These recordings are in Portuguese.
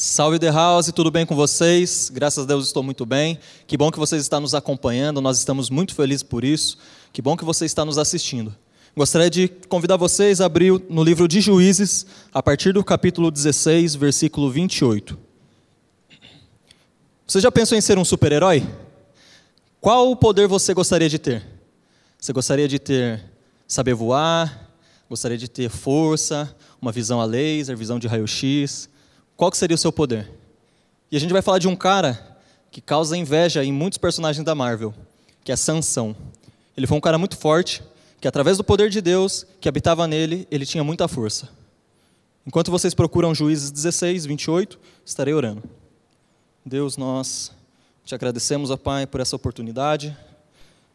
Salve The House, tudo bem com vocês? Graças a Deus estou muito bem. Que bom que vocês estão nos acompanhando, nós estamos muito felizes por isso. Que bom que você está nos assistindo. Gostaria de convidar vocês a abrir no livro de Juízes, a partir do capítulo 16, versículo 28. Você já pensou em ser um super-herói? Qual poder você gostaria de ter? Você gostaria de ter saber voar? Gostaria de ter força, uma visão a laser, visão de raio-x? Qual seria o seu poder? E a gente vai falar de um cara que causa inveja em muitos personagens da Marvel, que é Sansão. Ele foi um cara muito forte, que através do poder de Deus que habitava nele, ele tinha muita força. Enquanto vocês procuram Juízes 16, 28, estarei orando. Deus, nós te agradecemos, ó Pai, por essa oportunidade.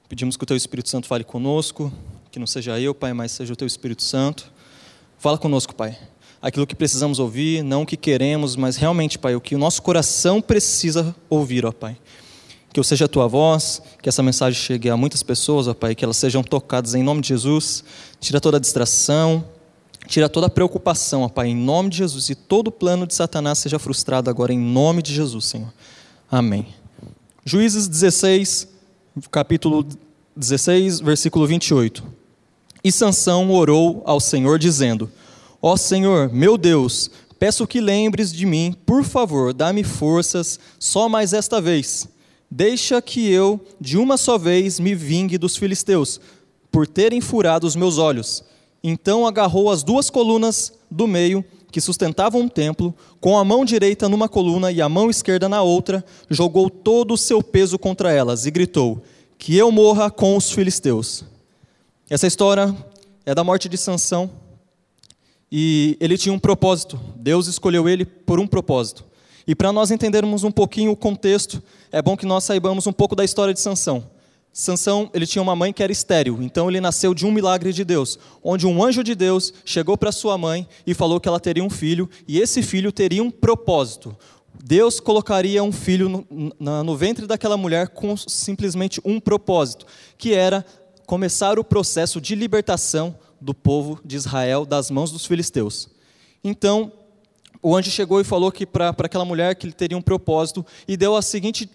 Pedimos que o Teu Espírito Santo fale conosco, que não seja eu, Pai, mas seja o Teu Espírito Santo. Fala conosco, Pai aquilo que precisamos ouvir, não o que queremos, mas realmente, Pai, o que o nosso coração precisa ouvir, ó Pai. Que eu seja a tua voz, que essa mensagem chegue a muitas pessoas, ó Pai, que elas sejam tocadas em nome de Jesus. Tira toda a distração, tira toda a preocupação, ó Pai, em nome de Jesus, e todo plano de Satanás seja frustrado agora em nome de Jesus, Senhor. Amém. Juízes 16, capítulo 16, versículo 28. E Sansão orou ao Senhor dizendo: Ó Senhor, meu Deus, peço que lembres de mim, por favor, dá-me forças só mais esta vez. Deixa que eu, de uma só vez, me vingue dos filisteus, por terem furado os meus olhos. Então agarrou as duas colunas do meio, que sustentavam um templo, com a mão direita numa coluna e a mão esquerda na outra, jogou todo o seu peso contra elas e gritou: Que eu morra com os filisteus. Essa história é da morte de Sansão e ele tinha um propósito. Deus escolheu ele por um propósito. E para nós entendermos um pouquinho o contexto, é bom que nós saibamos um pouco da história de Sansão. Sansão, ele tinha uma mãe que era estéril, então ele nasceu de um milagre de Deus, onde um anjo de Deus chegou para sua mãe e falou que ela teria um filho, e esse filho teria um propósito. Deus colocaria um filho no, na, no ventre daquela mulher com simplesmente um propósito, que era começar o processo de libertação do povo de Israel das mãos dos filisteus. Então, o anjo chegou e falou que para aquela mulher que ele teria um propósito e deu a seguinte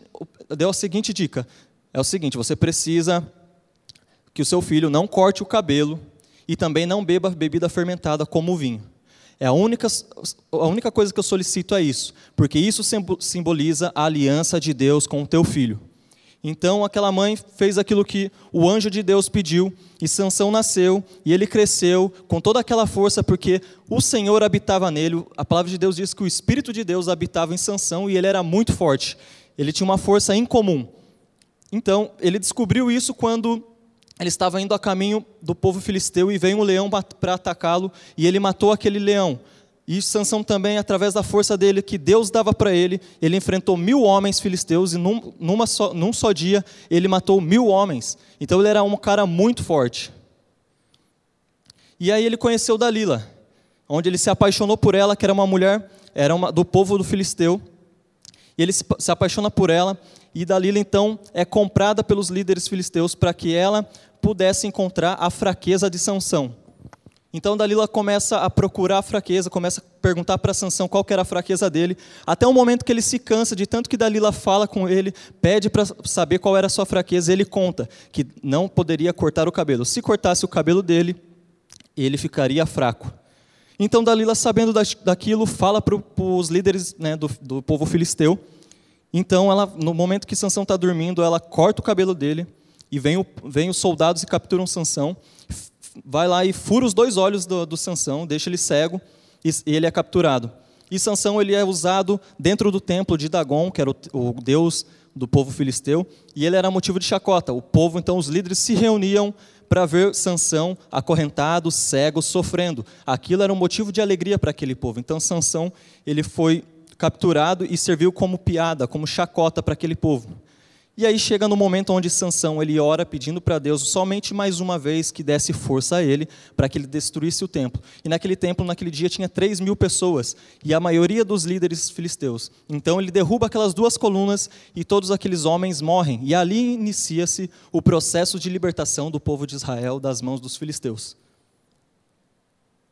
deu a seguinte dica: é o seguinte, você precisa que o seu filho não corte o cabelo e também não beba bebida fermentada como o vinho. É a única, a única coisa que eu solicito é isso, porque isso simboliza a aliança de Deus com o teu filho. Então aquela mãe fez aquilo que o anjo de Deus pediu, e Sansão nasceu, e ele cresceu com toda aquela força, porque o Senhor habitava nele. A palavra de Deus diz que o Espírito de Deus habitava em Sansão, e ele era muito forte. Ele tinha uma força incomum. Então, ele descobriu isso quando ele estava indo a caminho do povo filisteu e veio um leão para atacá-lo, e ele matou aquele leão. E Sansão também, através da força dele que Deus dava para ele, ele enfrentou mil homens filisteus e num, numa só, num só dia ele matou mil homens. Então ele era um cara muito forte. E aí ele conheceu Dalila, onde ele se apaixonou por ela, que era uma mulher, era uma, do povo do filisteu. E ele se, se apaixona por ela, e Dalila então é comprada pelos líderes filisteus para que ela pudesse encontrar a fraqueza de Sansão. Então Dalila começa a procurar a fraqueza, começa a perguntar para Sansão qual era a fraqueza dele, até o momento que ele se cansa de tanto que Dalila fala com ele, pede para saber qual era a sua fraqueza, ele conta que não poderia cortar o cabelo. Se cortasse o cabelo dele, ele ficaria fraco. Então Dalila, sabendo daquilo, fala para os líderes né, do, do povo filisteu. Então, ela, no momento que Sansão está dormindo, ela corta o cabelo dele e vem, o, vem os soldados e capturam Sansão vai lá e fura os dois olhos do, do Sansão, deixa ele cego e, e ele é capturado. E Sansão ele é usado dentro do templo de Dagon, que era o, o deus do povo filisteu, e ele era motivo de chacota. O povo, então, os líderes se reuniam para ver Sansão acorrentado, cego, sofrendo. Aquilo era um motivo de alegria para aquele povo. Então Sansão, ele foi capturado e serviu como piada, como chacota para aquele povo. E aí chega no momento onde Sansão ele ora pedindo para Deus somente mais uma vez que desse força a ele para que ele destruísse o templo. E naquele templo, naquele dia, tinha 3 mil pessoas e a maioria dos líderes filisteus. Então ele derruba aquelas duas colunas e todos aqueles homens morrem. E ali inicia-se o processo de libertação do povo de Israel das mãos dos filisteus.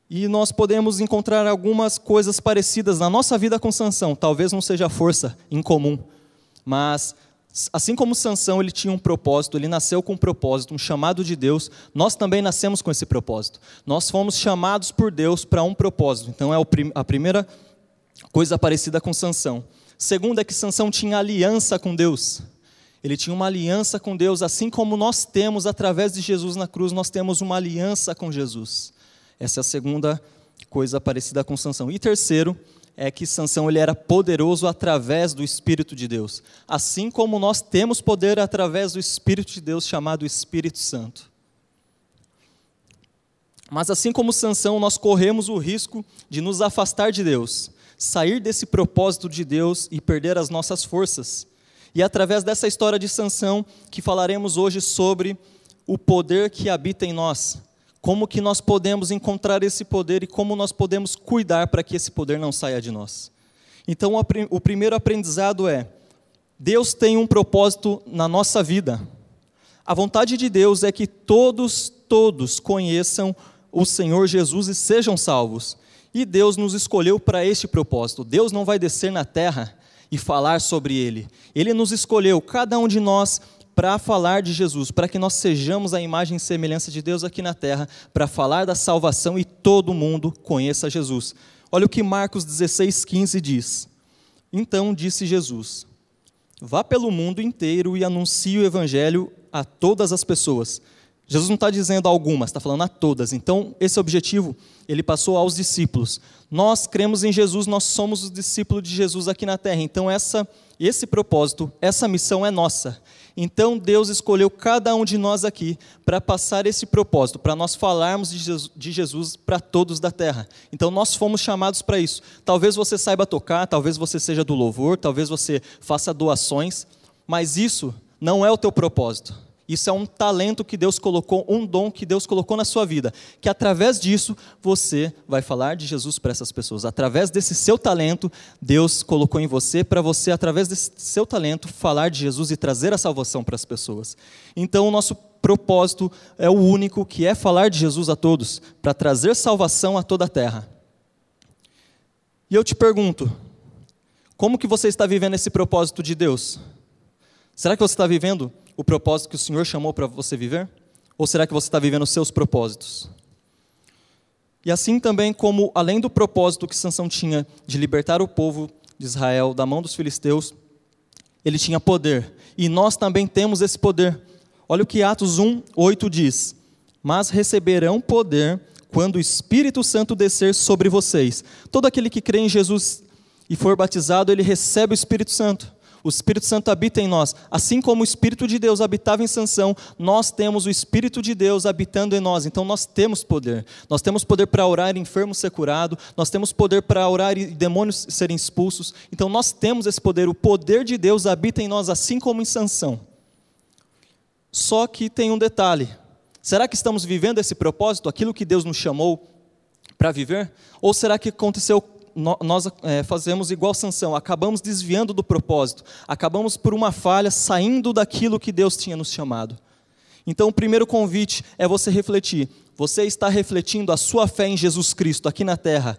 E nós podemos encontrar algumas coisas parecidas na nossa vida com Sansão. Talvez não seja força em comum, mas assim como Sansão ele tinha um propósito, ele nasceu com um propósito, um chamado de Deus, nós também nascemos com esse propósito. Nós fomos chamados por Deus para um propósito. Então é a primeira coisa parecida com Sansão. Segunda é que Sansão tinha aliança com Deus. Ele tinha uma aliança com Deus, assim como nós temos através de Jesus na cruz, nós temos uma aliança com Jesus. Essa é a segunda coisa parecida com Sansão. E terceiro, é que Sansão ele era poderoso através do Espírito de Deus, assim como nós temos poder através do Espírito de Deus chamado Espírito Santo. Mas assim como Sansão, nós corremos o risco de nos afastar de Deus, sair desse propósito de Deus e perder as nossas forças. E através dessa história de Sansão que falaremos hoje sobre o poder que habita em nós, como que nós podemos encontrar esse poder e como nós podemos cuidar para que esse poder não saia de nós. Então, o primeiro aprendizado é: Deus tem um propósito na nossa vida. A vontade de Deus é que todos, todos conheçam o Senhor Jesus e sejam salvos. E Deus nos escolheu para este propósito. Deus não vai descer na terra e falar sobre ele. Ele nos escolheu, cada um de nós para falar de Jesus, para que nós sejamos a imagem e semelhança de Deus aqui na terra, para falar da salvação e todo mundo conheça Jesus. Olha o que Marcos 16,15 diz. Então disse Jesus: Vá pelo mundo inteiro e anuncie o evangelho a todas as pessoas. Jesus não está dizendo a algumas, está falando a todas. Então, esse objetivo ele passou aos discípulos. Nós cremos em Jesus, nós somos os discípulos de Jesus aqui na terra. Então, essa, esse propósito, essa missão é nossa. Então Deus escolheu cada um de nós aqui para passar esse propósito, para nós falarmos de Jesus para todos da terra. Então nós fomos chamados para isso. Talvez você saiba tocar, talvez você seja do louvor, talvez você faça doações, mas isso não é o teu propósito. Isso é um talento que Deus colocou, um dom que Deus colocou na sua vida, que através disso você vai falar de Jesus para essas pessoas. Através desse seu talento, Deus colocou em você para você, através desse seu talento, falar de Jesus e trazer a salvação para as pessoas. Então, o nosso propósito é o único, que é falar de Jesus a todos, para trazer salvação a toda a terra. E eu te pergunto, como que você está vivendo esse propósito de Deus? Será que você está vivendo o propósito que o Senhor chamou para você viver? Ou será que você está vivendo os seus propósitos? E assim também como, além do propósito que Sansão tinha de libertar o povo de Israel da mão dos filisteus, ele tinha poder. E nós também temos esse poder. Olha o que Atos 1, 8 diz. Mas receberão poder quando o Espírito Santo descer sobre vocês. Todo aquele que crê em Jesus e for batizado, ele recebe o Espírito Santo. O Espírito Santo habita em nós. Assim como o Espírito de Deus habitava em Sansão, nós temos o Espírito de Deus habitando em nós. Então nós temos poder. Nós temos poder para orar e enfermo ser curado. Nós temos poder para orar e demônios serem expulsos. Então nós temos esse poder. O poder de Deus habita em nós, assim como em Sansão. Só que tem um detalhe. Será que estamos vivendo esse propósito, aquilo que Deus nos chamou para viver? Ou será que aconteceu nós é, fazemos igual Sansão, acabamos desviando do propósito, acabamos por uma falha saindo daquilo que Deus tinha nos chamado. Então, o primeiro convite é você refletir: você está refletindo a sua fé em Jesus Cristo aqui na terra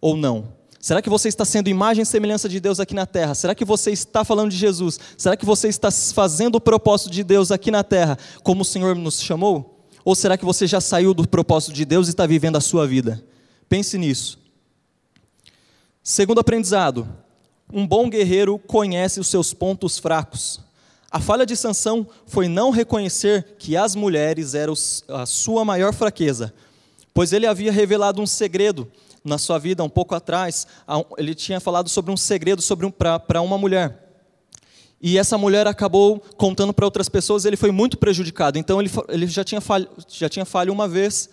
ou não? Será que você está sendo imagem e semelhança de Deus aqui na terra? Será que você está falando de Jesus? Será que você está fazendo o propósito de Deus aqui na terra como o Senhor nos chamou? Ou será que você já saiu do propósito de Deus e está vivendo a sua vida? Pense nisso. Segundo aprendizado, um bom guerreiro conhece os seus pontos fracos. A falha de Sansão foi não reconhecer que as mulheres eram a sua maior fraqueza, pois ele havia revelado um segredo na sua vida um pouco atrás. Ele tinha falado sobre um segredo sobre um, para uma mulher. E essa mulher acabou contando para outras pessoas, ele foi muito prejudicado. Então ele, ele já, tinha falho, já tinha falho uma vez,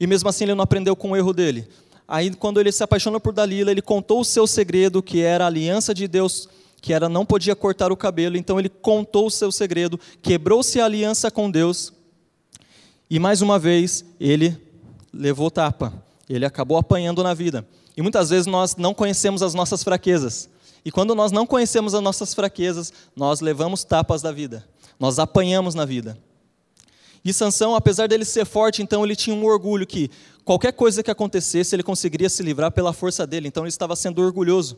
e mesmo assim ele não aprendeu com o erro dele. Aí, quando ele se apaixonou por Dalila, ele contou o seu segredo, que era a aliança de Deus, que era não podia cortar o cabelo. Então, ele contou o seu segredo, quebrou-se a aliança com Deus. E mais uma vez, ele levou tapa. Ele acabou apanhando na vida. E muitas vezes nós não conhecemos as nossas fraquezas. E quando nós não conhecemos as nossas fraquezas, nós levamos tapas da vida. Nós apanhamos na vida. E Sansão, apesar dele ser forte, então ele tinha um orgulho que qualquer coisa que acontecesse, ele conseguiria se livrar pela força dele. Então ele estava sendo orgulhoso.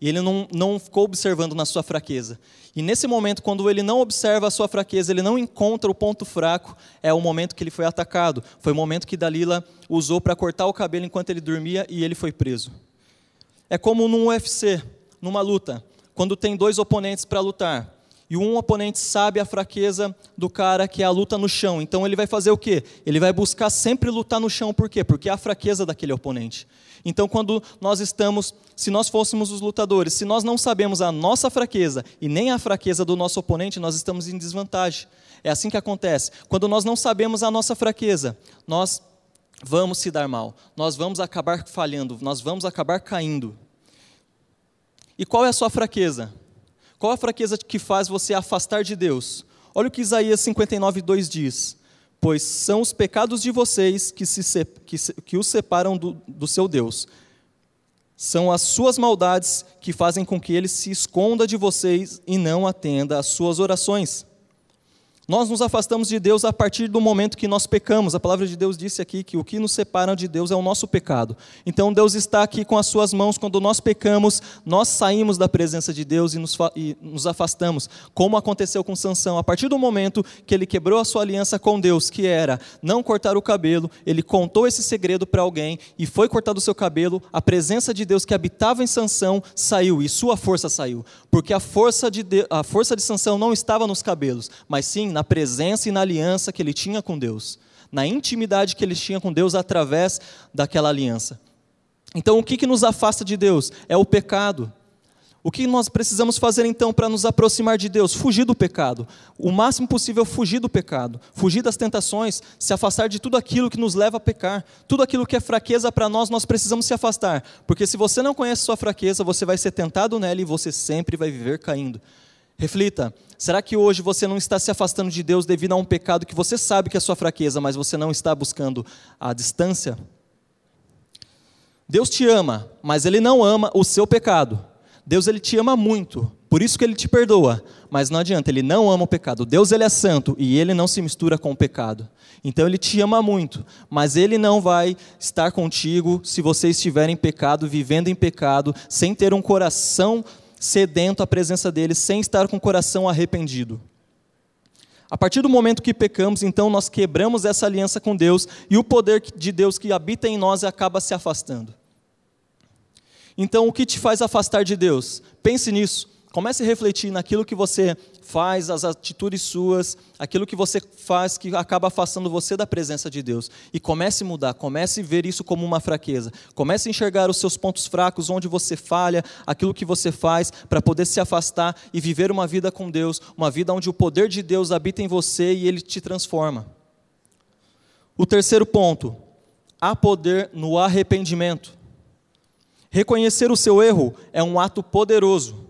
E ele não, não ficou observando na sua fraqueza. E nesse momento, quando ele não observa a sua fraqueza, ele não encontra o ponto fraco, é o momento que ele foi atacado. Foi o momento que Dalila usou para cortar o cabelo enquanto ele dormia e ele foi preso. É como num UFC, numa luta, quando tem dois oponentes para lutar. E um oponente sabe a fraqueza do cara, que é a luta no chão. Então ele vai fazer o quê? Ele vai buscar sempre lutar no chão. Por quê? Porque é a fraqueza daquele oponente. Então, quando nós estamos, se nós fôssemos os lutadores, se nós não sabemos a nossa fraqueza e nem a fraqueza do nosso oponente, nós estamos em desvantagem. É assim que acontece. Quando nós não sabemos a nossa fraqueza, nós vamos se dar mal, nós vamos acabar falhando, nós vamos acabar caindo. E qual é a sua fraqueza? Qual a fraqueza que faz você afastar de Deus? Olha o que Isaías 59, 2 diz pois são os pecados de vocês que, se, que, que os separam do, do seu Deus. São as suas maldades que fazem com que ele se esconda de vocês e não atenda às suas orações. Nós nos afastamos de Deus a partir do momento que nós pecamos. A palavra de Deus disse aqui que o que nos separa de Deus é o nosso pecado. Então Deus está aqui com as suas mãos. Quando nós pecamos, nós saímos da presença de Deus e nos, e nos afastamos, como aconteceu com Sansão. A partir do momento que ele quebrou a sua aliança com Deus, que era não cortar o cabelo, ele contou esse segredo para alguém e foi cortado o seu cabelo. A presença de Deus que habitava em Sansão saiu e sua força saiu, porque a força de, de a força de Sansão não estava nos cabelos, mas sim na presença e na aliança que ele tinha com Deus, na intimidade que ele tinha com Deus através daquela aliança. Então, o que, que nos afasta de Deus? É o pecado. O que nós precisamos fazer então para nos aproximar de Deus? Fugir do pecado. O máximo possível fugir do pecado, fugir das tentações, se afastar de tudo aquilo que nos leva a pecar. Tudo aquilo que é fraqueza para nós, nós precisamos se afastar. Porque se você não conhece sua fraqueza, você vai ser tentado nela e você sempre vai viver caindo. Reflita: será que hoje você não está se afastando de Deus devido a um pecado que você sabe que é sua fraqueza, mas você não está buscando a distância? Deus te ama, mas Ele não ama o seu pecado. Deus ele te ama muito, por isso que Ele te perdoa, mas não adianta, Ele não ama o pecado. Deus ele é santo e Ele não se mistura com o pecado. Então Ele te ama muito, mas Ele não vai estar contigo se você estiver em pecado, vivendo em pecado, sem ter um coração sedento à presença dele, sem estar com o coração arrependido. A partir do momento que pecamos, então nós quebramos essa aliança com Deus e o poder de Deus que habita em nós acaba se afastando. Então, o que te faz afastar de Deus? Pense nisso. Comece a refletir naquilo que você faz, as atitudes suas, aquilo que você faz que acaba afastando você da presença de Deus. E comece a mudar, comece a ver isso como uma fraqueza. Comece a enxergar os seus pontos fracos, onde você falha, aquilo que você faz, para poder se afastar e viver uma vida com Deus, uma vida onde o poder de Deus habita em você e ele te transforma. O terceiro ponto, há poder no arrependimento. Reconhecer o seu erro é um ato poderoso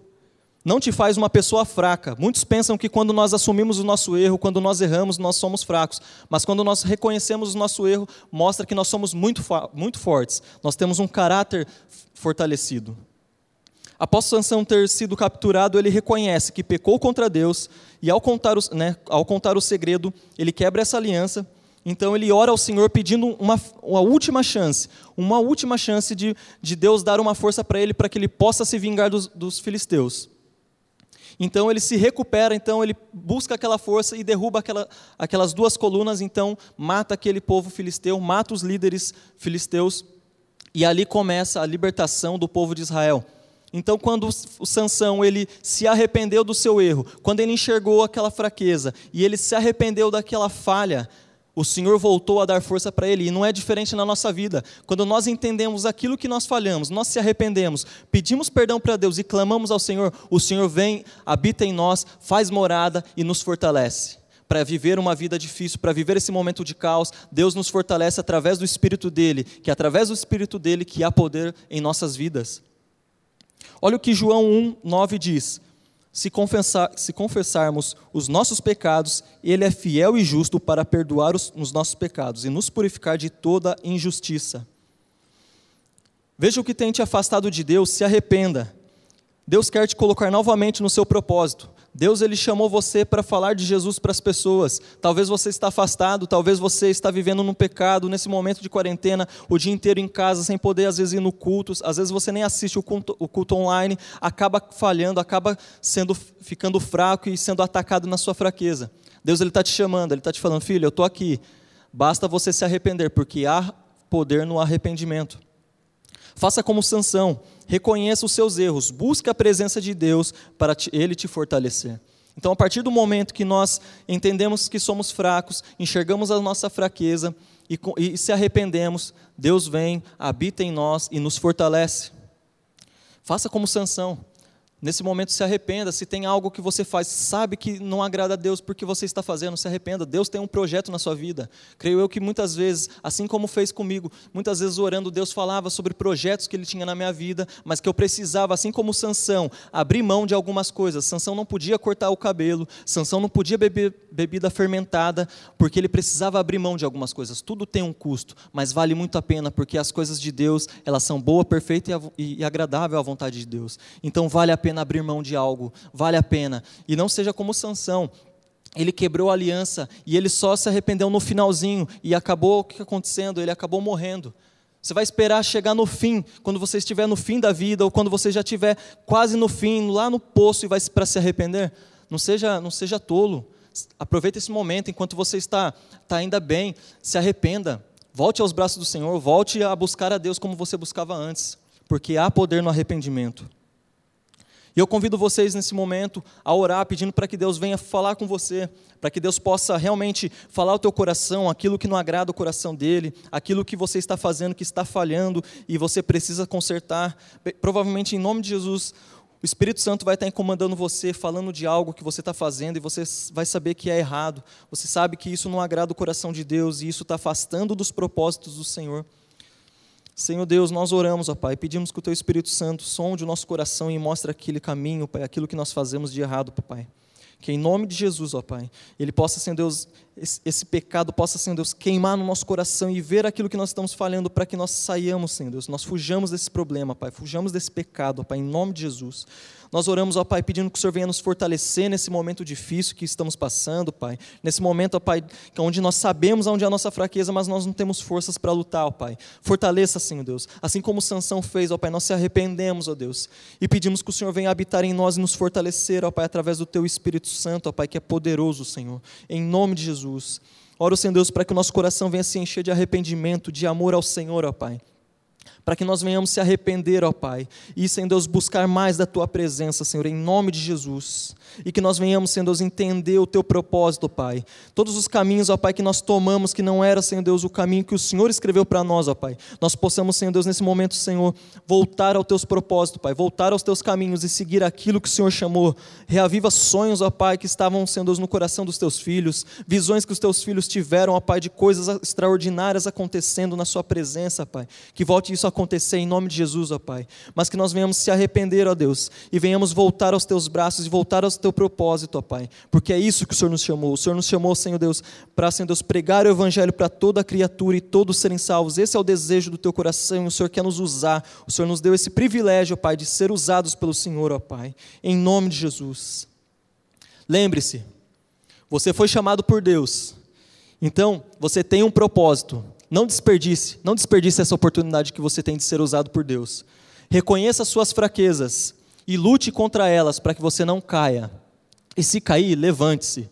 não te faz uma pessoa fraca. Muitos pensam que quando nós assumimos o nosso erro, quando nós erramos, nós somos fracos. Mas quando nós reconhecemos o nosso erro, mostra que nós somos muito, muito fortes. Nós temos um caráter fortalecido. Após Sansão ter sido capturado, ele reconhece que pecou contra Deus e ao contar, o, né, ao contar o segredo, ele quebra essa aliança. Então ele ora ao Senhor pedindo uma, uma última chance, uma última chance de, de Deus dar uma força para ele para que ele possa se vingar dos, dos filisteus. Então ele se recupera, então ele busca aquela força e derruba aquela, aquelas duas colunas, então mata aquele povo filisteu, mata os líderes filisteus, e ali começa a libertação do povo de Israel. Então, quando o Sansão ele se arrependeu do seu erro, quando ele enxergou aquela fraqueza e ele se arrependeu daquela falha, o Senhor voltou a dar força para ele, e não é diferente na nossa vida. Quando nós entendemos aquilo que nós falhamos, nós se arrependemos, pedimos perdão para Deus e clamamos ao Senhor, o Senhor vem, habita em nós, faz morada e nos fortalece. Para viver uma vida difícil, para viver esse momento de caos, Deus nos fortalece através do Espírito dele, que é através do Espírito dele que há poder em nossas vidas. Olha o que João 1, 9 diz: se, confessar, se confessarmos os nossos pecados, Ele é fiel e justo para perdoar os, os nossos pecados e nos purificar de toda injustiça. Veja o que tem te afastado de Deus, se arrependa. Deus quer te colocar novamente no seu propósito. Deus ele chamou você para falar de Jesus para as pessoas. Talvez você está afastado, talvez você está vivendo no pecado nesse momento de quarentena, o dia inteiro em casa sem poder às vezes ir no culto, às vezes você nem assiste o culto, o culto online, acaba falhando, acaba sendo ficando fraco e sendo atacado na sua fraqueza. Deus ele está te chamando, ele está te falando, filho, eu estou aqui. Basta você se arrepender, porque há poder no arrependimento. Faça como Sansão, reconheça os seus erros, busque a presença de Deus para ele te fortalecer. Então, a partir do momento que nós entendemos que somos fracos, enxergamos a nossa fraqueza e, e se arrependemos, Deus vem, habita em nós e nos fortalece. Faça como Sansão. Nesse momento, se arrependa. Se tem algo que você faz, sabe que não agrada a Deus porque você está fazendo, se arrependa. Deus tem um projeto na sua vida. Creio eu que muitas vezes, assim como fez comigo, muitas vezes orando, Deus falava sobre projetos que Ele tinha na minha vida, mas que eu precisava, assim como Sansão, abrir mão de algumas coisas. Sansão não podia cortar o cabelo, Sansão não podia beber bebida fermentada, porque ele precisava abrir mão de algumas coisas. Tudo tem um custo, mas vale muito a pena, porque as coisas de Deus, elas são boa, perfeita e agradável à vontade de Deus. Então vale a pena pena abrir mão de algo, vale a pena. E não seja como Sansão, ele quebrou a aliança e ele só se arrependeu no finalzinho e acabou o que acontecendo? Ele acabou morrendo. Você vai esperar chegar no fim, quando você estiver no fim da vida ou quando você já estiver quase no fim, lá no poço e vai para se arrepender? Não seja, não seja tolo. Aproveite esse momento enquanto você está, está ainda bem, se arrependa. Volte aos braços do Senhor, volte a buscar a Deus como você buscava antes, porque há poder no arrependimento. E eu convido vocês nesse momento a orar, pedindo para que Deus venha falar com você, para que Deus possa realmente falar ao teu coração aquilo que não agrada o coração dele, aquilo que você está fazendo que está falhando e você precisa consertar. Provavelmente em nome de Jesus, o Espírito Santo vai estar incomodando você, falando de algo que você está fazendo e você vai saber que é errado. Você sabe que isso não agrada o coração de Deus e isso está afastando dos propósitos do Senhor. Senhor Deus, nós oramos, ó Pai, pedimos que o Teu Espírito Santo sonde o nosso coração e mostre aquele caminho, Pai, aquilo que nós fazemos de errado, Pai. Que em nome de Jesus, ó Pai, Ele possa, Senhor Deus, esse, esse, pecado possa, Senhor Deus, queimar no nosso coração e ver aquilo que nós estamos falhando para que nós saiamos, Senhor Deus, nós fujamos desse problema, Pai, fujamos desse pecado, Pai, em nome de Jesus. Nós oramos, ó Pai, pedindo que o Senhor venha nos fortalecer nesse momento difícil que estamos passando, Pai. Nesse momento, ó Pai, onde nós sabemos onde é a nossa fraqueza, mas nós não temos forças para lutar, ó Pai. Fortaleça, Senhor Deus. Assim como Sansão fez, ó Pai, nós se arrependemos, ó Deus. E pedimos que o Senhor venha habitar em nós e nos fortalecer, ó Pai, através do Teu Espírito Santo, ó Pai, que é poderoso, Senhor. Em nome de Jesus. Oro, Senhor Deus, para que o nosso coração venha se encher de arrependimento, de amor ao Senhor, ó Pai para que nós venhamos se arrepender, ó Pai, e, Senhor Deus, buscar mais da Tua presença, Senhor, em nome de Jesus, e que nós venhamos, Senhor Deus, entender o Teu propósito, Pai, todos os caminhos, ó Pai, que nós tomamos, que não era, Senhor Deus, o caminho que o Senhor escreveu para nós, ó Pai, nós possamos, Senhor Deus, nesse momento, Senhor, voltar aos Teus propósitos, Pai, voltar aos Teus caminhos e seguir aquilo que o Senhor chamou, reaviva sonhos, ó Pai, que estavam, Senhor Deus, no coração dos Teus filhos, visões que os Teus filhos tiveram, ó Pai, de coisas extraordinárias acontecendo na Sua presença, Pai, que volte isso a acontecer em nome de Jesus, ó Pai. Mas que nós venhamos se arrepender, ó Deus, e venhamos voltar aos teus braços e voltar ao teu propósito, ó Pai. Porque é isso que o Senhor nos chamou. O Senhor nos chamou, Senhor Deus, para, Senhor Deus, pregar o evangelho para toda criatura e todos serem salvos. Esse é o desejo do teu coração. O Senhor quer nos usar. O Senhor nos deu esse privilégio, ó Pai, de ser usados pelo Senhor, ó Pai. Em nome de Jesus. Lembre-se, você foi chamado por Deus. Então, você tem um propósito. Não desperdice, não desperdice essa oportunidade que você tem de ser usado por Deus. Reconheça suas fraquezas e lute contra elas para que você não caia. E se cair, levante-se.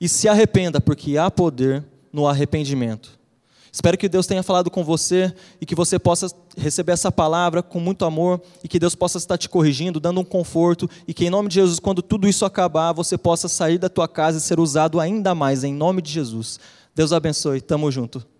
E se arrependa, porque há poder no arrependimento. Espero que Deus tenha falado com você e que você possa receber essa palavra com muito amor e que Deus possa estar te corrigindo, dando um conforto e que em nome de Jesus, quando tudo isso acabar, você possa sair da tua casa e ser usado ainda mais em nome de Jesus. Deus abençoe. Tamo junto.